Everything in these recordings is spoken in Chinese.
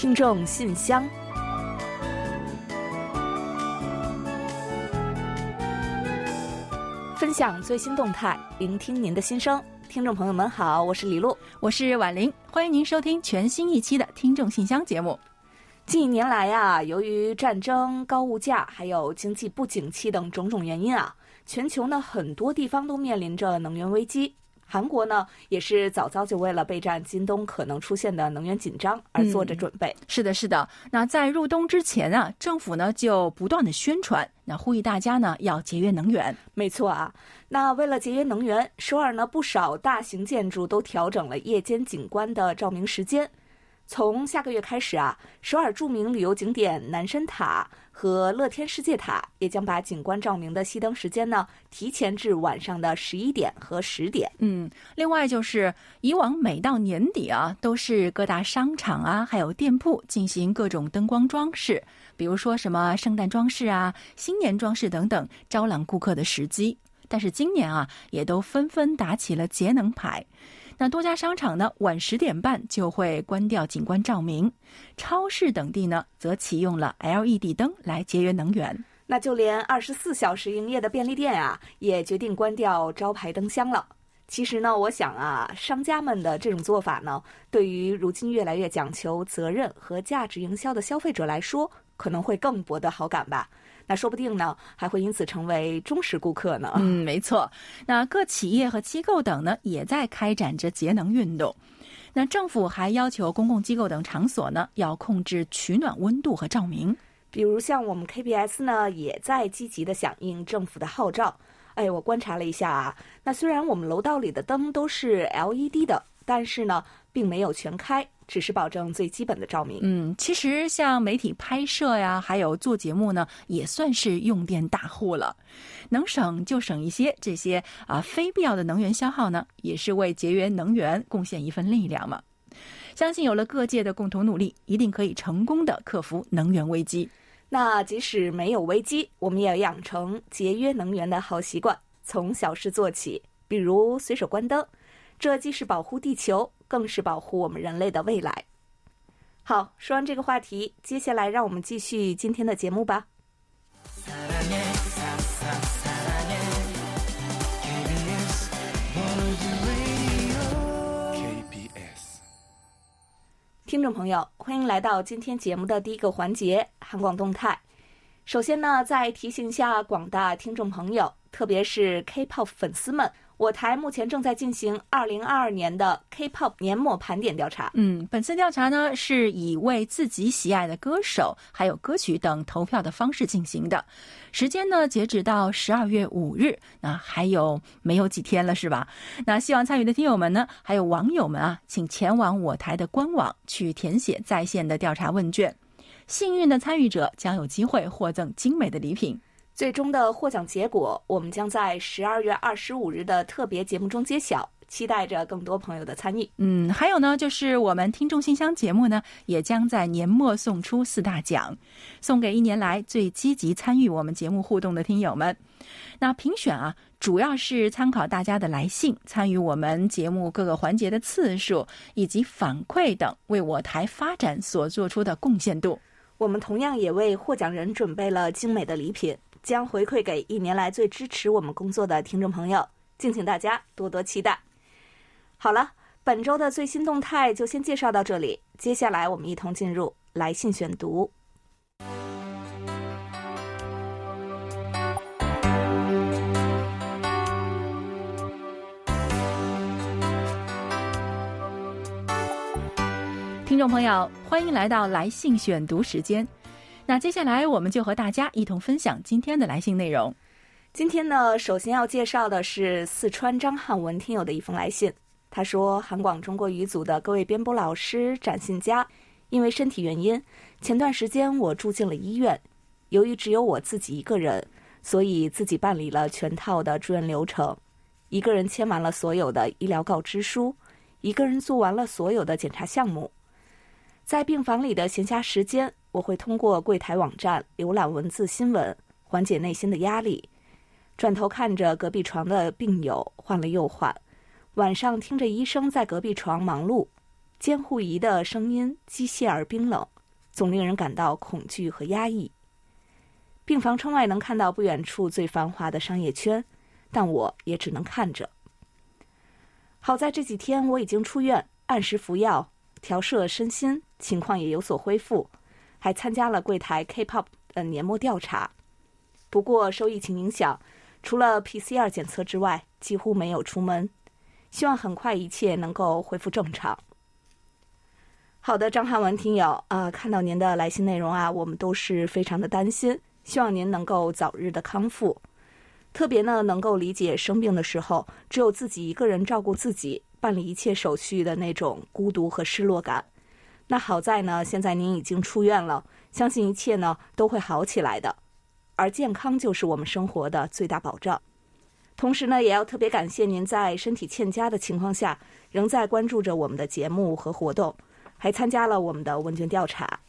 听众信箱，分享最新动态，聆听您的心声。听众朋友们好，我是李璐，我是婉玲，欢迎您收听全新一期的听众信箱节目。近一年来啊，由于战争、高物价，还有经济不景气等种种原因啊，全球呢很多地方都面临着能源危机。韩国呢，也是早早就为了备战今冬可能出现的能源紧张而做着准备。是的，是的。那在入冬之前啊，政府呢就不断的宣传，那呼吁大家呢要节约能源。没错啊。那为了节约能源，首尔呢不少大型建筑都调整了夜间景观的照明时间。从下个月开始啊，首尔著名旅游景点南山塔和乐天世界塔也将把景观照明的熄灯时间呢提前至晚上的十一点和十点。嗯，另外就是以往每到年底啊，都是各大商场啊还有店铺进行各种灯光装饰，比如说什么圣诞装饰啊、新年装饰等等，招揽顾客的时机。但是今年啊，也都纷纷打起了节能牌。那多家商场呢，晚十点半就会关掉景观照明；超市等地呢，则启用了 LED 灯来节约能源。那就连二十四小时营业的便利店啊，也决定关掉招牌灯箱了。其实呢，我想啊，商家们的这种做法呢，对于如今越来越讲求责任和价值营销的消费者来说，可能会更博得好感吧。那说不定呢，还会因此成为忠实顾客呢。嗯，没错。那各企业和机构等呢，也在开展着节能运动。那政府还要求公共机构等场所呢，要控制取暖温度和照明。比如像我们 KBS 呢，也在积极的响应政府的号召。哎，我观察了一下啊，那虽然我们楼道里的灯都是 LED 的，但是呢，并没有全开。只是保证最基本的照明。嗯，其实像媒体拍摄呀，还有做节目呢，也算是用电大户了。能省就省一些，这些啊非必要的能源消耗呢，也是为节约能源贡献一份力量嘛。相信有了各界的共同努力，一定可以成功的克服能源危机。那即使没有危机，我们也要养成节约能源的好习惯，从小事做起，比如随手关灯。这既是保护地球，更是保护我们人类的未来。好，说完这个话题，接下来让我们继续今天的节目吧。听众朋友，欢迎来到今天节目的第一个环节——韩广动态。首先呢，再提醒一下广大听众朋友，特别是 K-pop 粉丝们。我台目前正在进行二零二二年的 K-pop 年末盘点调查。嗯，本次调查呢是以为自己喜爱的歌手还有歌曲等投票的方式进行的，时间呢截止到十二月五日，那还有没有几天了是吧？那希望参与的听友们呢，还有网友们啊，请前往我台的官网去填写在线的调查问卷，幸运的参与者将有机会获赠精美的礼品。最终的获奖结果，我们将在十二月二十五日的特别节目中揭晓。期待着更多朋友的参与。嗯，还有呢，就是我们听众信箱节目呢，也将在年末送出四大奖，送给一年来最积极参与我们节目互动的听友们。那评选啊，主要是参考大家的来信、参与我们节目各个环节的次数以及反馈等，为我台发展所做出的贡献度。我们同样也为获奖人准备了精美的礼品。将回馈给一年来最支持我们工作的听众朋友，敬请大家多多期待。好了，本周的最新动态就先介绍到这里，接下来我们一同进入来信选读。听众朋友，欢迎来到来信选读时间。那接下来我们就和大家一同分享今天的来信内容。今天呢，首先要介绍的是四川张汉文听友的一封来信。他说：“韩广中国语组的各位编播老师、展信佳，因为身体原因，前段时间我住进了医院。由于只有我自己一个人，所以自己办理了全套的住院流程，一个人签完了所有的医疗告知书，一个人做完了所有的检查项目。在病房里的闲暇时间。”我会通过柜台网站浏览文字新闻，缓解内心的压力。转头看着隔壁床的病友换了又换，晚上听着医生在隔壁床忙碌，监护仪的声音机械而冰冷，总令人感到恐惧和压抑。病房窗外能看到不远处最繁华的商业圈，但我也只能看着。好在这几天我已经出院，按时服药，调摄身心，情况也有所恢复，还参加了柜台 K-pop 的年末调查。不过受疫情影响，除了 PCR 检测之外，几乎没有出门。希望很快一切能够恢复正常。好的，张汉文听友啊，看到您的来信内容啊，我们都是非常的担心，希望您能够早日的康复。特别呢，能够理解生病的时候只有自己一个人照顾自己，办理一切手续的那种孤独和失落感。那好在呢，现在您已经出院了，相信一切呢都会好起来的。而健康就是我们生活的最大保障。同时呢，也要特别感谢您在身体欠佳的情况下，仍在关注着我们的节目和活动，还参加了我们的问卷调查。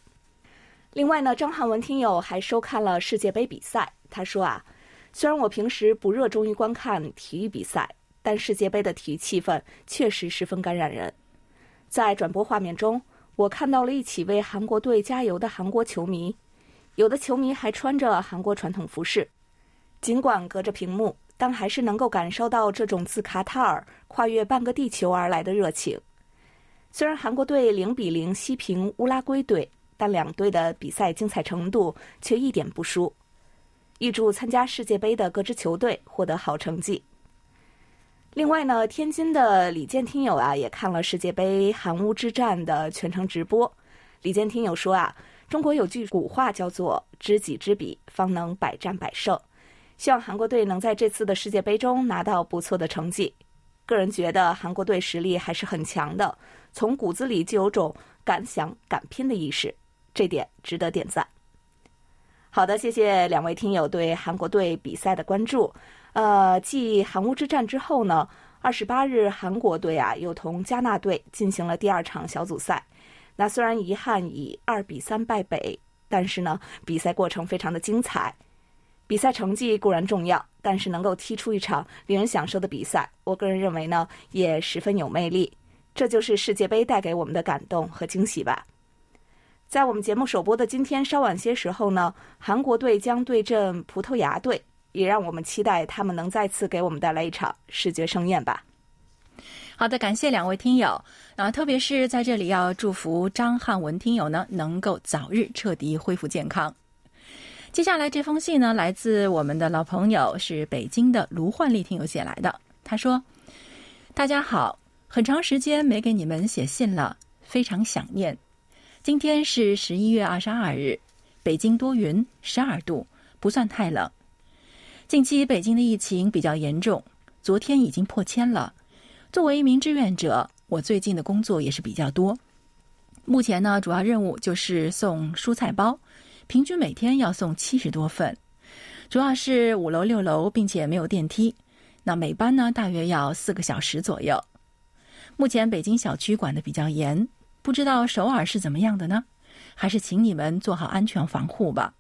另外呢，张汉文听友还收看了世界杯比赛。他说啊，虽然我平时不热衷于观看体育比赛，但世界杯的体育气氛确实十分感染人。在转播画面中，我看到了一起为韩国队加油的韩国球迷，有的球迷还穿着韩国传统服饰，尽管隔着屏幕。但还是能够感受到这种自卡塔尔跨越半个地球而来的热情。虽然韩国队零比零西平乌拉圭队，但两队的比赛精彩程度却一点不输。预祝参加世界杯的各支球队获得好成绩。另外呢，天津的李健听友啊，也看了世界杯韩乌之战的全程直播。李健听友说啊，中国有句古话叫做“知己知彼，方能百战百胜”。希望韩国队能在这次的世界杯中拿到不错的成绩。个人觉得韩国队实力还是很强的，从骨子里就有种敢想敢拼的意识，这点值得点赞。好的，谢谢两位听友对韩国队比赛的关注。呃，继韩乌之战之后呢，二十八日韩国队啊又同加纳队进行了第二场小组赛。那虽然遗憾以二比三败北，但是呢，比赛过程非常的精彩。比赛成绩固然重要，但是能够踢出一场令人享受的比赛，我个人认为呢，也十分有魅力。这就是世界杯带给我们的感动和惊喜吧。在我们节目首播的今天稍晚些时候呢，韩国队将对阵葡萄牙队，也让我们期待他们能再次给我们带来一场视觉盛宴吧。好的，感谢两位听友啊，特别是在这里要祝福张汉文听友呢，能够早日彻底恢复健康。接下来这封信呢，来自我们的老朋友，是北京的卢焕丽听友写来的。他说：“大家好，很长时间没给你们写信了，非常想念。今天是十一月二十二日，北京多云，十二度，不算太冷。近期北京的疫情比较严重，昨天已经破千了。作为一名志愿者，我最近的工作也是比较多。目前呢，主要任务就是送蔬菜包。”平均每天要送七十多份，主要是五楼六楼，并且没有电梯。那每班呢，大约要四个小时左右。目前北京小区管的比较严，不知道首尔是怎么样的呢？还是请你们做好安全防护吧。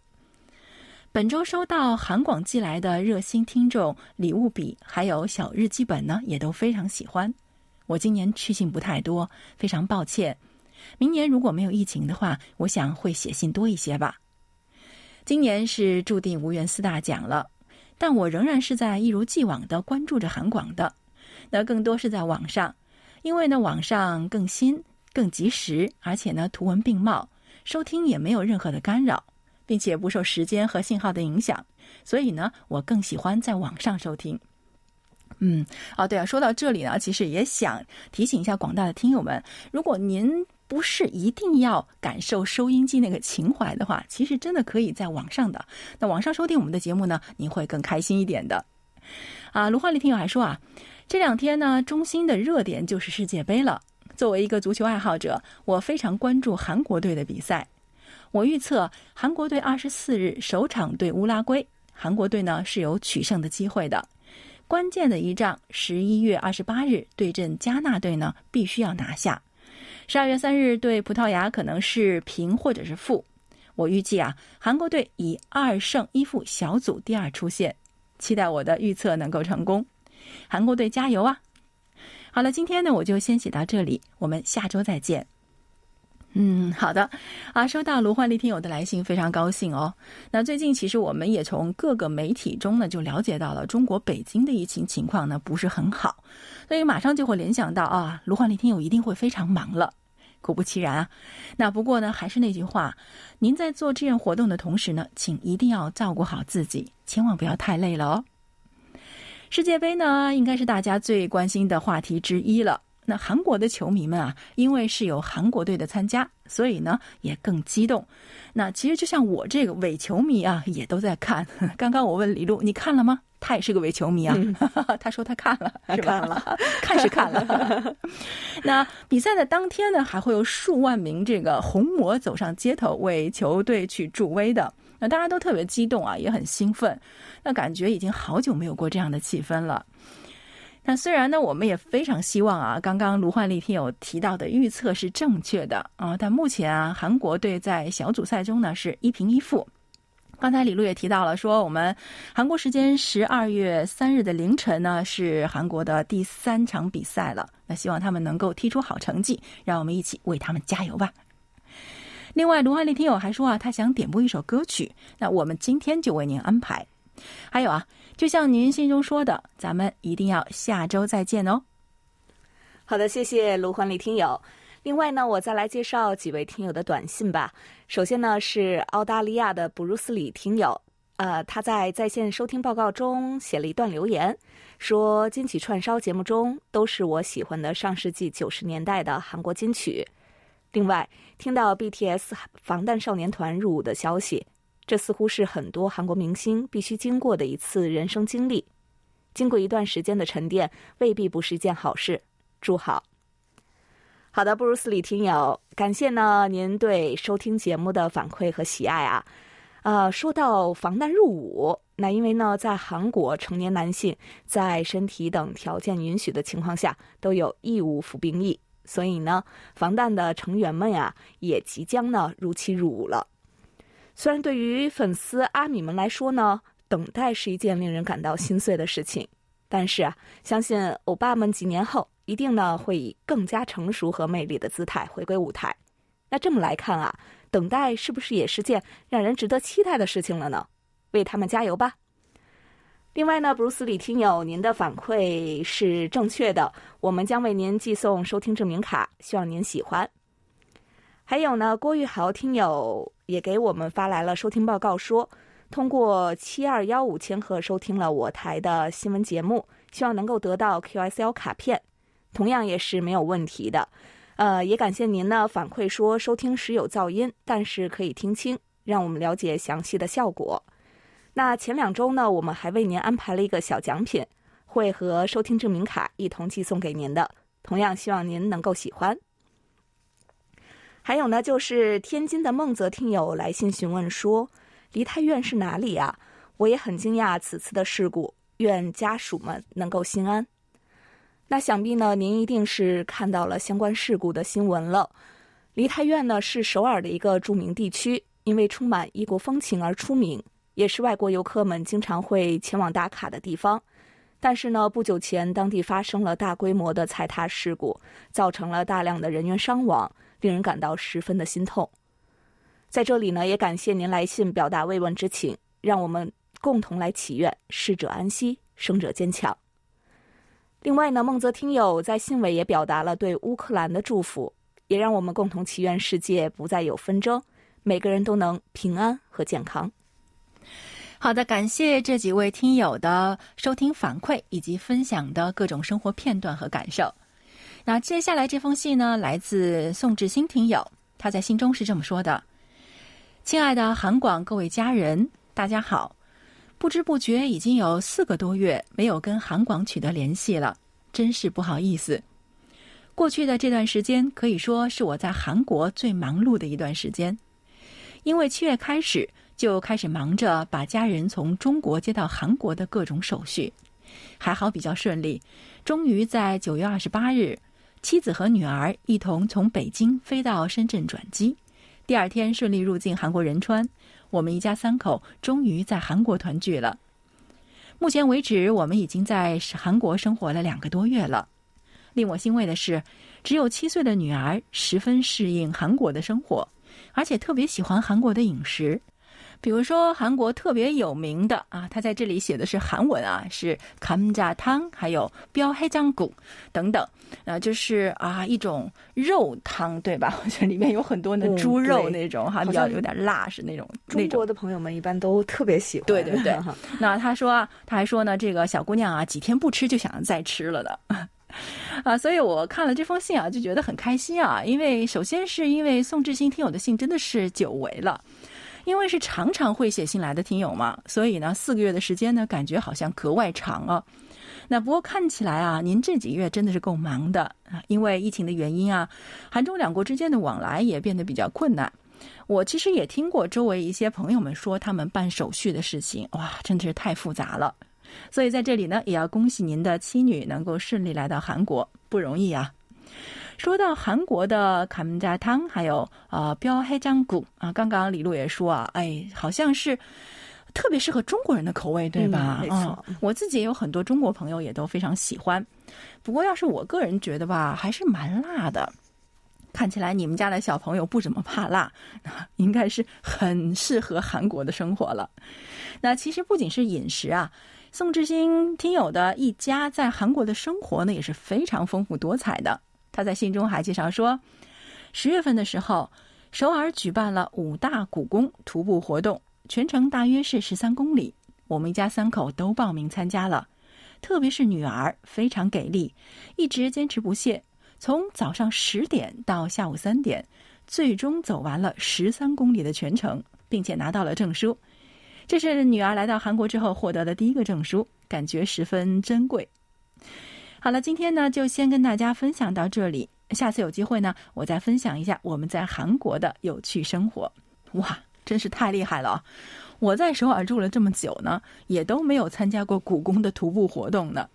本周收到韩广寄来的热心听众礼物笔，还有小日记本呢，也都非常喜欢。我今年去信不太多，非常抱歉。明年如果没有疫情的话，我想会写信多一些吧。今年是注定无缘四大奖了，但我仍然是在一如既往的关注着韩广的，那更多是在网上，因为呢网上更新、更及时，而且呢图文并茂，收听也没有任何的干扰，并且不受时间和信号的影响，所以呢我更喜欢在网上收听。嗯，哦对啊，说到这里呢，其实也想提醒一下广大的听友们，如果您。不是一定要感受收音机那个情怀的话，其实真的可以在网上的。那网上收听我们的节目呢，您会更开心一点的。啊，卢焕丽听友还说啊，这两天呢，中心的热点就是世界杯了。作为一个足球爱好者，我非常关注韩国队的比赛。我预测韩国队二十四日首场对乌拉圭，韩国队呢是有取胜的机会的。关键的一仗，十一月二十八日对阵加纳队呢，必须要拿下。十二月三日对葡萄牙可能是平或者是负，我预计啊，韩国队以二胜一负小组第二出线，期待我的预测能够成功，韩国队加油啊！好了，今天呢我就先写到这里，我们下周再见。嗯，好的，啊，收到卢焕丽听友的来信，非常高兴哦。那最近其实我们也从各个媒体中呢就了解到了中国北京的疫情情况呢不是很好，所以马上就会联想到啊，卢焕丽听友一定会非常忙了。果不其然啊，那不过呢还是那句话，您在做志愿活动的同时呢，请一定要照顾好自己，千万不要太累了哦。世界杯呢，应该是大家最关心的话题之一了。那韩国的球迷们啊，因为是有韩国队的参加，所以呢也更激动。那其实就像我这个伪球迷啊，也都在看。刚刚我问李璐，你看了吗？他也是个伪球迷啊，他说他看了，看了，看是看了。那比赛的当天呢，还会有数万名这个红魔走上街头为球队去助威的。那大家都特别激动啊，也很兴奋。那感觉已经好久没有过这样的气氛了。那虽然呢，我们也非常希望啊，刚刚卢焕丽听友提到的预测是正确的啊，但目前啊，韩国队在小组赛中呢是一平一负。刚才李璐也提到了，说我们韩国时间十二月三日的凌晨呢是韩国的第三场比赛了。那希望他们能够踢出好成绩，让我们一起为他们加油吧。另外，卢焕丽听友还说啊，他想点播一首歌曲，那我们今天就为您安排。还有啊。就像您信中说的，咱们一定要下周再见哦。好的，谢谢卢欢丽听友。另外呢，我再来介绍几位听友的短信吧。首先呢，是澳大利亚的布鲁斯里听友，呃，他在在线收听报告中写了一段留言，说金曲串烧节目中都是我喜欢的上世纪九十年代的韩国金曲。另外，听到 BTS 防弹少年团入伍的消息。这似乎是很多韩国明星必须经过的一次人生经历，经过一段时间的沉淀，未必不是一件好事。祝好。好的，布鲁斯里听友，感谢呢您对收听节目的反馈和喜爱啊。呃，说到防弹入伍，那因为呢，在韩国成年男性在身体等条件允许的情况下，都有义务服兵役，所以呢，防弹的成员们呀，也即将呢如期入伍了。虽然对于粉丝阿米们来说呢，等待是一件令人感到心碎的事情，但是啊，相信欧巴们几年后一定呢会以更加成熟和魅力的姿态回归舞台。那这么来看啊，等待是不是也是件让人值得期待的事情了呢？为他们加油吧！另外呢，布鲁斯里听友，您的反馈是正确的，我们将为您寄送收听证明卡，希望您喜欢。还有呢，郭玉豪听友也给我们发来了收听报告，说通过七二幺五千赫收听了我台的新闻节目，希望能够得到 QSL 卡片，同样也是没有问题的。呃，也感谢您呢反馈说收听时有噪音，但是可以听清，让我们了解详细的效果。那前两周呢，我们还为您安排了一个小奖品，会和收听证明卡一同寄送给您的，同样希望您能够喜欢。还有呢，就是天津的孟泽听友来信询问说，梨泰院是哪里呀？我也很惊讶此次的事故，愿家属们能够心安。那想必呢，您一定是看到了相关事故的新闻了。梨泰院呢是首尔的一个著名地区，因为充满异国风情而出名，也是外国游客们经常会前往打卡的地方。但是呢，不久前当地发生了大规模的踩踏事故，造成了大量的人员伤亡。令人感到十分的心痛，在这里呢，也感谢您来信表达慰问之情，让我们共同来祈愿逝者安息，生者坚强。另外呢，孟泽听友在信尾也表达了对乌克兰的祝福，也让我们共同祈愿世界不再有纷争，每个人都能平安和健康。好的，感谢这几位听友的收听反馈以及分享的各种生活片段和感受。那接下来这封信呢，来自宋志新听友，他在信中是这么说的：“亲爱的韩广各位家人，大家好！不知不觉已经有四个多月没有跟韩广取得联系了，真是不好意思。过去的这段时间可以说是我在韩国最忙碌的一段时间，因为七月开始就开始忙着把家人从中国接到韩国的各种手续，还好比较顺利，终于在九月二十八日。”妻子和女儿一同从北京飞到深圳转机，第二天顺利入境韩国仁川。我们一家三口终于在韩国团聚了。目前为止，我们已经在韩国生活了两个多月了。令我欣慰的是，只有七岁的女儿十分适应韩国的生活，而且特别喜欢韩国的饮食。比如说，韩国特别有名的啊，他在这里写的是韩文啊，是감자汤，还有标黑酱骨等等，啊，就是啊一种肉汤，对吧？我觉得里面有很多的猪肉那种哈，比较有点辣，是那种。中国的朋友们一般都特别喜欢。对对对。那他说，他还说呢，这个小姑娘啊，几天不吃就想再吃了的，啊，所以我看了这封信啊，就觉得很开心啊，因为首先是因为宋志新听友的信真的是久违了。因为是常常会写信来的听友嘛，所以呢，四个月的时间呢，感觉好像格外长啊。那不过看起来啊，您这几个月真的是够忙的啊，因为疫情的原因啊，韩中两国之间的往来也变得比较困难。我其实也听过周围一些朋友们说，他们办手续的事情，哇，真的是太复杂了。所以在这里呢，也要恭喜您的妻女能够顺利来到韩国，不容易啊。说到韩国的卡门加汤，还有呃标黑酱骨啊，刚刚李璐也说啊，哎，好像是特别适合中国人的口味，对吧？没错，我自己也有很多中国朋友也都非常喜欢。不过要是我个人觉得吧，还是蛮辣的。看起来你们家的小朋友不怎么怕辣，应该是很适合韩国的生活了。那其实不仅是饮食啊，宋志新听友的一家在韩国的生活呢，也是非常丰富多彩的。他在信中还介绍说，十月份的时候，首尔举办了五大古宫徒步活动，全程大约是十三公里。我们一家三口都报名参加了，特别是女儿非常给力，一直坚持不懈，从早上十点到下午三点，最终走完了十三公里的全程，并且拿到了证书。这是女儿来到韩国之后获得的第一个证书，感觉十分珍贵。好了，今天呢就先跟大家分享到这里。下次有机会呢，我再分享一下我们在韩国的有趣生活。哇，真是太厉害了！我在首尔住了这么久呢，也都没有参加过故宫的徒步活动呢。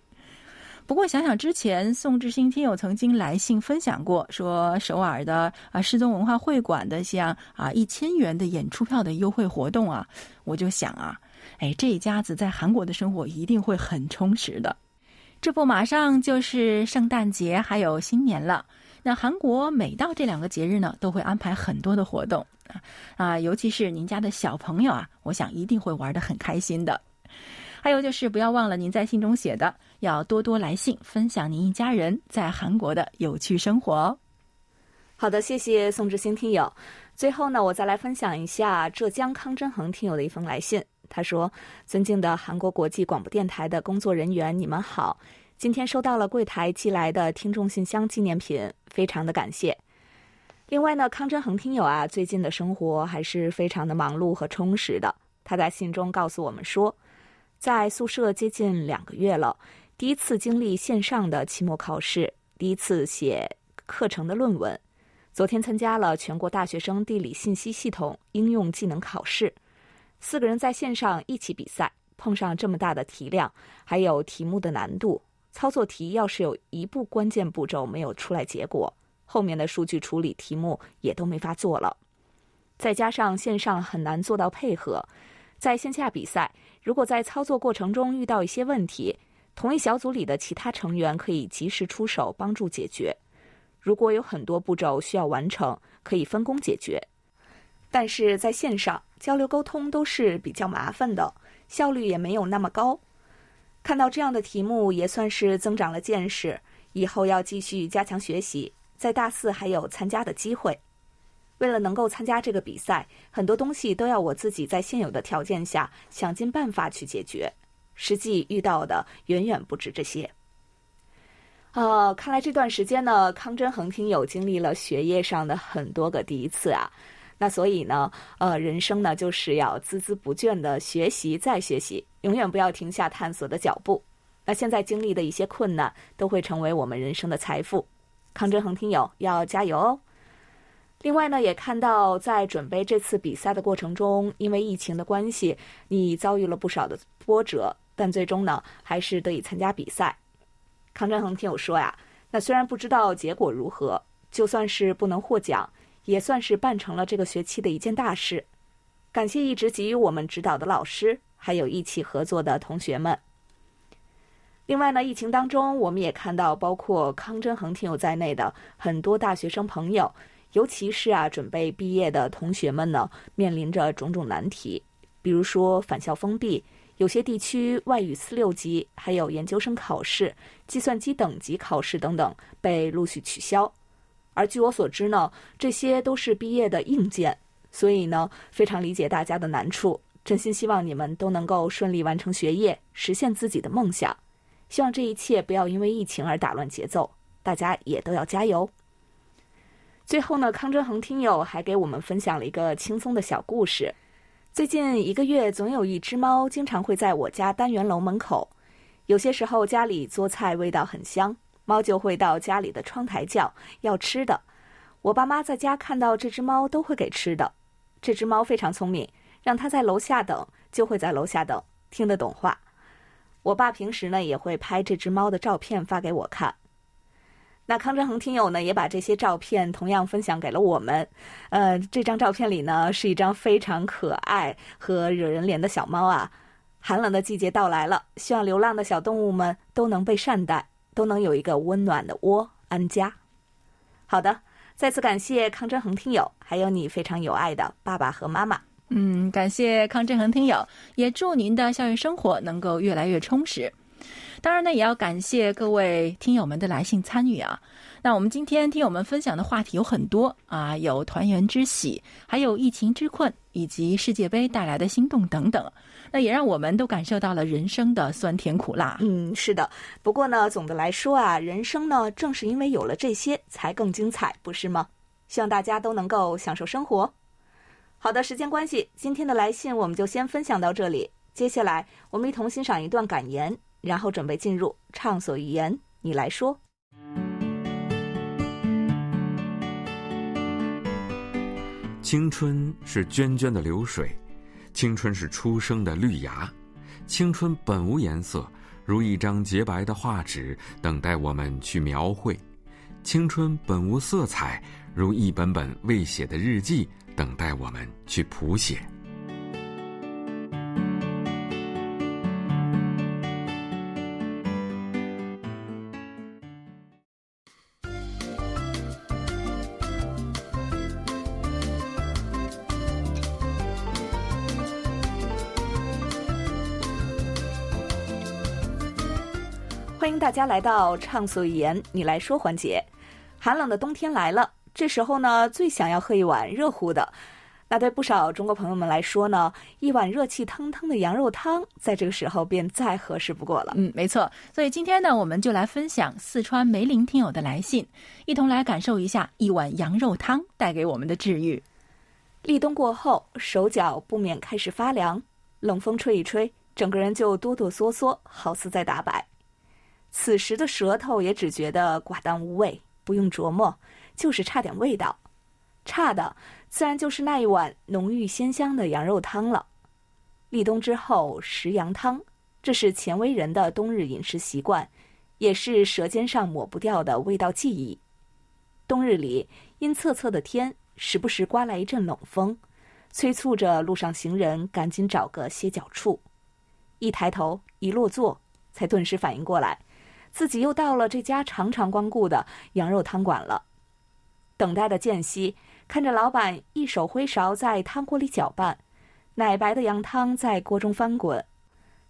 不过想想之前宋志新听友曾经来信分享过，说首尔的啊世宗文化会馆的像啊一千元的演出票的优惠活动啊，我就想啊，哎，这一家子在韩国的生活一定会很充实的。这不，马上就是圣诞节，还有新年了。那韩国每到这两个节日呢，都会安排很多的活动啊啊，尤其是您家的小朋友啊，我想一定会玩的很开心的。还有就是，不要忘了您在信中写的，要多多来信分享您一家人在韩国的有趣生活。好的，谢谢宋志新听友。最后呢，我再来分享一下浙江康真恒听友的一封来信。他说：“尊敬的韩国国际广播电台的工作人员，你们好！今天收到了柜台寄来的听众信箱纪念品，非常的感谢。另外呢，康真恒听友啊，最近的生活还是非常的忙碌和充实的。他在信中告诉我们说，在宿舍接近两个月了，第一次经历线上的期末考试，第一次写课程的论文，昨天参加了全国大学生地理信息系统应用技能考试。”四个人在线上一起比赛，碰上这么大的题量，还有题目的难度，操作题要是有一步关键步骤没有出来，结果后面的数据处理题目也都没法做了。再加上线上很难做到配合，在线下比赛，如果在操作过程中遇到一些问题，同一小组里的其他成员可以及时出手帮助解决。如果有很多步骤需要完成，可以分工解决。但是在线上交流沟通都是比较麻烦的，效率也没有那么高。看到这样的题目也算是增长了见识，以后要继续加强学习，在大四还有参加的机会。为了能够参加这个比赛，很多东西都要我自己在现有的条件下想尽办法去解决，实际遇到的远远不止这些。呃，看来这段时间呢，康真恒听友经历了学业上的很多个第一次啊。那所以呢，呃，人生呢就是要孜孜不倦的学习再学习，永远不要停下探索的脚步。那现在经历的一些困难，都会成为我们人生的财富。康真恒听友要加油哦！另外呢，也看到在准备这次比赛的过程中，因为疫情的关系，你遭遇了不少的波折，但最终呢，还是得以参加比赛。康振恒听友说呀，那虽然不知道结果如何，就算是不能获奖。也算是办成了这个学期的一件大事，感谢一直给予我们指导的老师，还有一起合作的同学们。另外呢，疫情当中，我们也看到包括康真恒听友在内的很多大学生朋友，尤其是啊准备毕业的同学们呢，面临着种种难题，比如说返校封闭，有些地区外语四六级，还有研究生考试、计算机等级考试等等被陆续取消。而据我所知呢，这些都是毕业的硬件，所以呢，非常理解大家的难处，真心希望你们都能够顺利完成学业，实现自己的梦想。希望这一切不要因为疫情而打乱节奏，大家也都要加油。最后呢，康振恒听友还给我们分享了一个轻松的小故事。最近一个月，总有一只猫经常会在我家单元楼门口。有些时候家里做菜味道很香，猫就会到家里的窗台叫要吃的。我爸妈在家看到这只猫都会给吃的。这只猫非常聪明，让它在楼下等，就会在楼下等，听得懂话。我爸平时呢也会拍这只猫的照片发给我看。那康振恒听友呢也把这些照片同样分享给了我们。呃，这张照片里呢是一张非常可爱和惹人怜的小猫啊。寒冷的季节到来了，希望流浪的小动物们都能被善待，都能有一个温暖的窝安家。好的，再次感谢康振恒听友，还有你非常有爱的爸爸和妈妈。嗯，感谢康振恒听友，也祝您的校园生活能够越来越充实。当然呢，也要感谢各位听友们的来信参与啊。那我们今天听友们分享的话题有很多啊，有团圆之喜，还有疫情之困，以及世界杯带来的心动等等。那也让我们都感受到了人生的酸甜苦辣。嗯，是的。不过呢，总的来说啊，人生呢，正是因为有了这些，才更精彩，不是吗？希望大家都能够享受生活。好的，时间关系，今天的来信我们就先分享到这里。接下来，我们一同欣赏一段感言，然后准备进入畅所欲言。你来说。青春是涓涓的流水，青春是初生的绿芽，青春本无颜色，如一张洁白的画纸，等待我们去描绘；青春本无色彩，如一本本未写的日记。等待我们去谱写。欢迎大家来到畅所欲言，你来说环节。寒冷的冬天来了。这时候呢，最想要喝一碗热乎的。那对不少中国朋友们来说呢，一碗热气腾腾的羊肉汤，在这个时候便再合适不过了。嗯，没错。所以今天呢，我们就来分享四川梅林听友的来信，一同来感受一下一碗羊肉汤带给我们的治愈。立冬过后，手脚不免开始发凉，冷风吹一吹，整个人就哆哆嗦嗦，好似在打摆。此时的舌头也只觉得寡淡无味，不用琢磨。就是差点味道，差的自然就是那一碗浓郁鲜香的羊肉汤了。立冬之后食羊汤，这是前为人的冬日饮食习惯，也是舌尖上抹不掉的味道记忆。冬日里阴恻恻的天，时不时刮来一阵冷风，催促着路上行人赶紧找个歇脚处。一抬头，一落座，才顿时反应过来，自己又到了这家常常光顾的羊肉汤馆了。等待的间隙，看着老板一手挥勺在汤锅里搅拌，奶白的羊汤在锅中翻滚，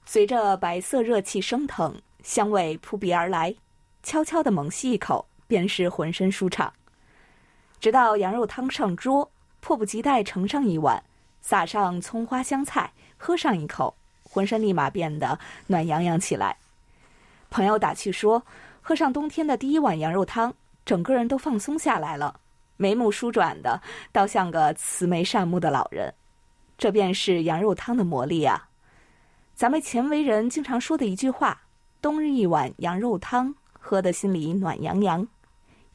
随着白色热气升腾，香味扑鼻而来，悄悄地猛吸一口，便是浑身舒畅。直到羊肉汤上桌，迫不及待盛上一碗，撒上葱花香菜，喝上一口，浑身立马变得暖洋洋起来。朋友打趣说：“喝上冬天的第一碗羊肉汤。”整个人都放松下来了，眉目舒转的，倒像个慈眉善目的老人。这便是羊肉汤的魔力啊！咱们前为人经常说的一句话：“冬日一碗羊肉汤，喝得心里暖洋洋。”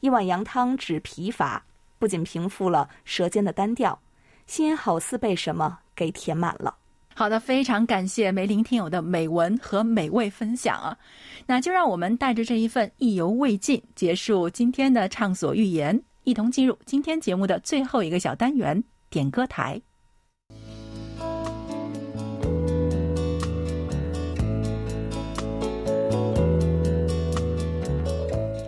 一碗羊汤止疲乏，不仅平复了舌尖的单调，心好似被什么给填满了。好的，非常感谢梅林听友的美文和美味分享啊！那就让我们带着这一份意犹未尽，结束今天的畅所欲言，一同进入今天节目的最后一个小单元——点歌台。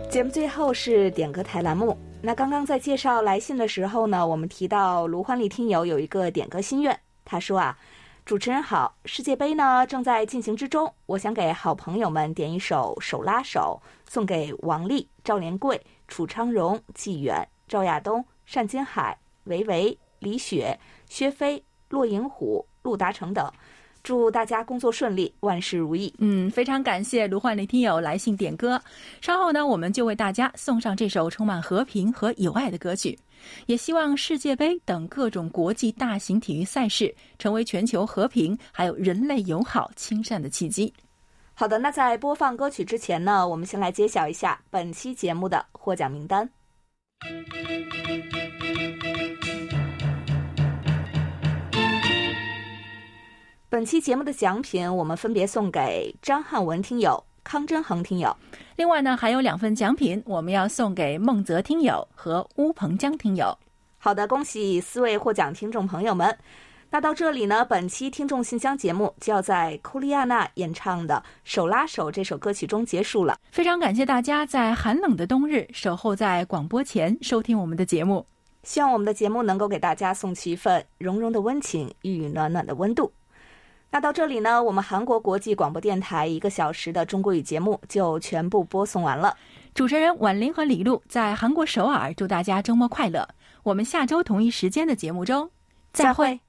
节目最后是点歌台栏目。那刚刚在介绍来信的时候呢，我们提到卢欢丽听友有一个点歌心愿，他说啊，主持人好，世界杯呢正在进行之中，我想给好朋友们点一首《手拉手》，送给王丽、赵连贵、楚昌荣、纪远、赵亚东、单金海、维维、李雪、薛飞、骆银虎、陆达成等。祝大家工作顺利，万事如意。嗯，非常感谢卢焕丽听友来信点歌。稍后呢，我们就为大家送上这首充满和平和友爱的歌曲。也希望世界杯等各种国际大型体育赛事成为全球和平还有人类友好亲善的契机。好的，那在播放歌曲之前呢，我们先来揭晓一下本期节目的获奖名单。本期节目的奖品，我们分别送给张汉文听友、康真恒听友。另外呢，还有两份奖品，我们要送给孟泽听友和乌鹏江听友。好的，恭喜四位获奖听众朋友们。那到这里呢，本期听众信箱节目就要在库利亚娜演唱的《手拉手》这首歌曲中结束了。非常感谢大家在寒冷的冬日守候在广播前收听我们的节目。希望我们的节目能够给大家送去一份融融的温情与暖暖的温度。那到这里呢，我们韩国国际广播电台一个小时的中国语节目就全部播送完了。主持人婉玲和李璐在韩国首尔，祝大家周末快乐。我们下周同一时间的节目中再会。